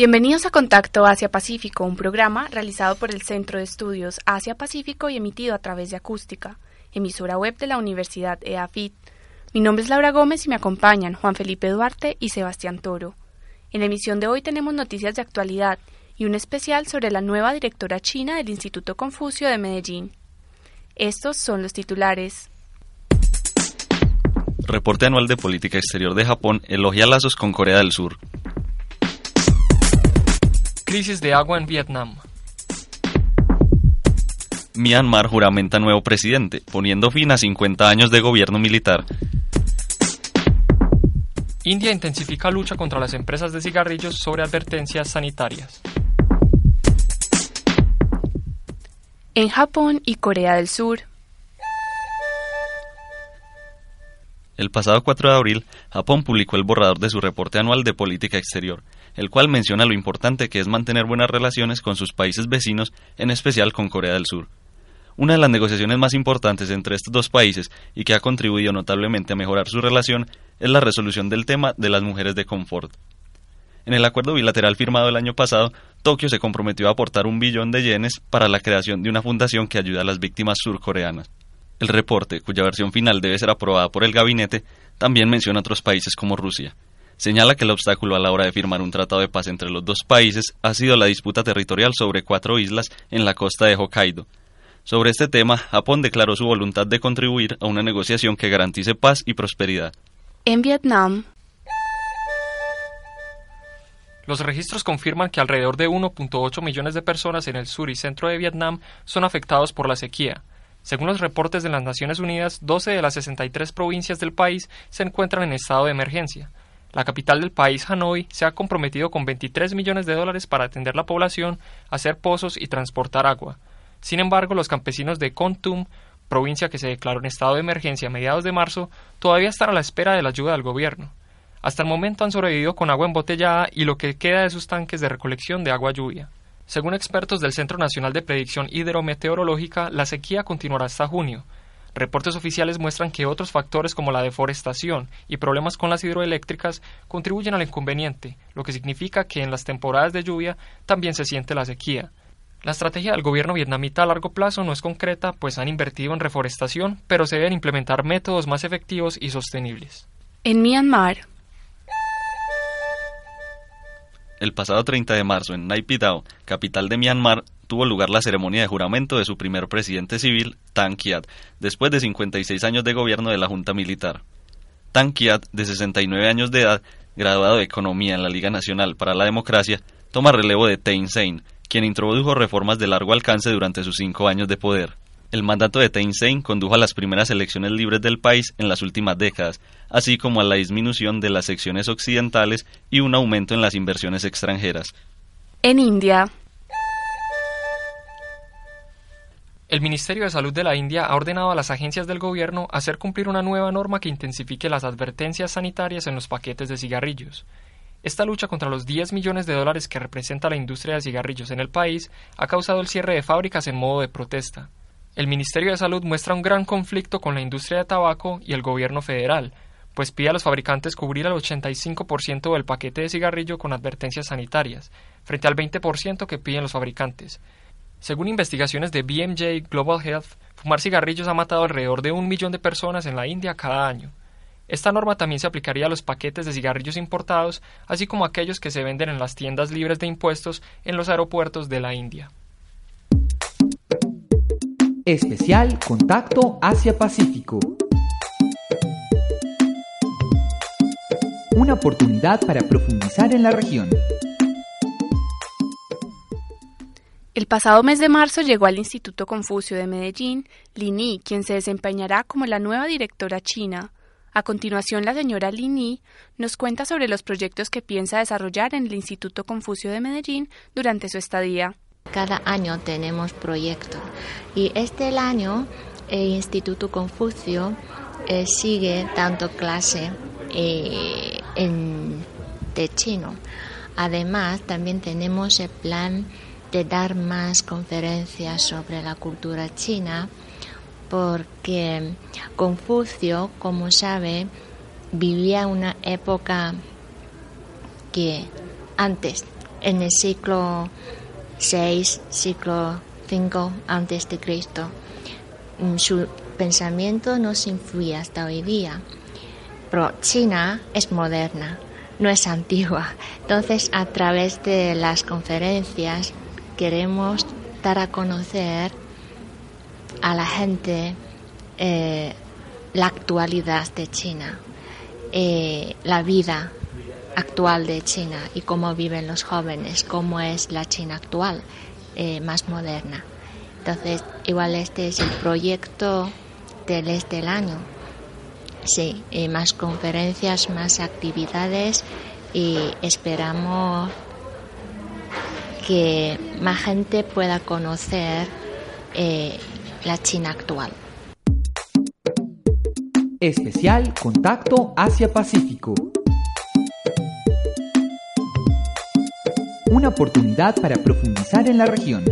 Bienvenidos a Contacto Asia-Pacífico, un programa realizado por el Centro de Estudios Asia-Pacífico y emitido a través de Acústica, emisora web de la Universidad EAFIT. Mi nombre es Laura Gómez y me acompañan Juan Felipe Duarte y Sebastián Toro. En la emisión de hoy tenemos noticias de actualidad y un especial sobre la nueva directora china del Instituto Confucio de Medellín. Estos son los titulares. Reporte anual de política exterior de Japón elogia lazos con Corea del Sur. Crisis de agua en Vietnam. Myanmar juramenta nuevo presidente, poniendo fin a 50 años de gobierno militar. India intensifica lucha contra las empresas de cigarrillos sobre advertencias sanitarias. En Japón y Corea del Sur. El pasado 4 de abril, Japón publicó el borrador de su reporte anual de política exterior, el cual menciona lo importante que es mantener buenas relaciones con sus países vecinos, en especial con Corea del Sur. Una de las negociaciones más importantes entre estos dos países y que ha contribuido notablemente a mejorar su relación es la resolución del tema de las mujeres de confort. En el acuerdo bilateral firmado el año pasado, Tokio se comprometió a aportar un billón de yenes para la creación de una fundación que ayude a las víctimas surcoreanas. El reporte, cuya versión final debe ser aprobada por el gabinete, también menciona otros países como Rusia. Señala que el obstáculo a la hora de firmar un tratado de paz entre los dos países ha sido la disputa territorial sobre cuatro islas en la costa de Hokkaido. Sobre este tema, Japón declaró su voluntad de contribuir a una negociación que garantice paz y prosperidad. En Vietnam, Los registros confirman que alrededor de 1.8 millones de personas en el sur y centro de Vietnam son afectados por la sequía. Según los reportes de las Naciones Unidas, 12 de las 63 provincias del país se encuentran en estado de emergencia. La capital del país, Hanoi, se ha comprometido con 23 millones de dólares para atender la población, hacer pozos y transportar agua. Sin embargo, los campesinos de Kon Tum, provincia que se declaró en estado de emergencia a mediados de marzo, todavía están a la espera de la ayuda del gobierno. Hasta el momento han sobrevivido con agua embotellada y lo que queda de sus tanques de recolección de agua lluvia. Según expertos del Centro Nacional de Predicción Hidrometeorológica, la sequía continuará hasta junio. Reportes oficiales muestran que otros factores como la deforestación y problemas con las hidroeléctricas contribuyen al inconveniente, lo que significa que en las temporadas de lluvia también se siente la sequía. La estrategia del gobierno vietnamita a largo plazo no es concreta, pues han invertido en reforestación, pero se deben implementar métodos más efectivos y sostenibles. en Myanmar, El pasado 30 de marzo en Naypyidaw, capital de Myanmar, tuvo lugar la ceremonia de juramento de su primer presidente civil, Tan Kiat, después de 56 años de gobierno de la Junta Militar. Tan Kiat, de 69 años de edad, graduado de Economía en la Liga Nacional para la Democracia, toma relevo de Thein Sein, quien introdujo reformas de largo alcance durante sus cinco años de poder. El mandato de Thein Sein condujo a las primeras elecciones libres del país en las últimas décadas, así como a la disminución de las secciones occidentales y un aumento en las inversiones extranjeras. en India, El Ministerio de Salud de la India ha ordenado a las agencias del gobierno hacer cumplir una nueva norma que intensifique las advertencias sanitarias en los paquetes de cigarrillos. Esta lucha contra los 10 millones de dólares que representa la industria de cigarrillos en el país ha causado el cierre de fábricas en modo de protesta. El Ministerio de Salud muestra un gran conflicto con la industria de tabaco y el gobierno federal, pues pide a los fabricantes cubrir al 85% del paquete de cigarrillo con advertencias sanitarias, frente al 20% que piden los fabricantes. Según investigaciones de BMJ Global Health, fumar cigarrillos ha matado alrededor de un millón de personas en la India cada año. Esta norma también se aplicaría a los paquetes de cigarrillos importados, así como a aquellos que se venden en las tiendas libres de impuestos en los aeropuertos de la India. Especial Contacto Asia-Pacífico. Una oportunidad para profundizar en la región. El pasado mes de marzo llegó al Instituto Confucio de Medellín Lini, quien se desempeñará como la nueva directora china. A continuación, la señora Lini nos cuenta sobre los proyectos que piensa desarrollar en el Instituto Confucio de Medellín durante su estadía. Cada año tenemos proyectos y este año el Instituto Confucio eh, sigue dando clase eh, de chino. Además, también tenemos el plan de dar más conferencias sobre la cultura china porque Confucio, como sabe, vivía una época que antes, en el siglo VI, siglo V antes de Cristo, mm, su pensamiento no se influye hasta hoy día. Pero China es moderna, no es antigua. Entonces, a través de las conferencias queremos dar a conocer a la gente eh, la actualidad de China, eh, la vida actual de China y cómo viven los jóvenes, cómo es la China actual, eh, más moderna. Entonces, igual este es el proyecto del este del año. Sí, más conferencias, más actividades y esperamos que más gente pueda conocer la China actual. Especial Contacto Asia-Pacífico. Una oportunidad para profundizar en la región.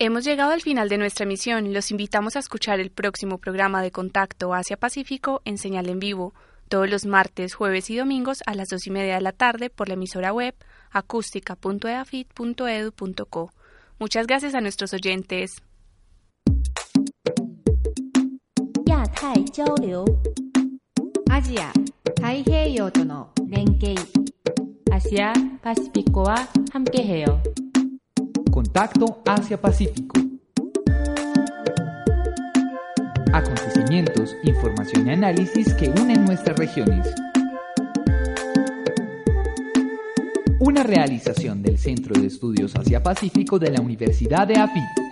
Hemos llegado al final de nuestra emisión. Los invitamos a escuchar el próximo programa de Contacto Asia-Pacífico en señal en vivo, todos los martes, jueves y domingos a las dos y media de la tarde por la emisora web acústica.eafit.edu.co. Muchas gracias a nuestros oyentes. Asia, Taiheiyo to no renkei. Asia Pacífico wa hamkeheo. Contacto Asia-Pacífico. Acontecimientos, información y análisis que unen nuestras regiones. Una realización del Centro de Estudios Asia-Pacífico de la Universidad de AFIT.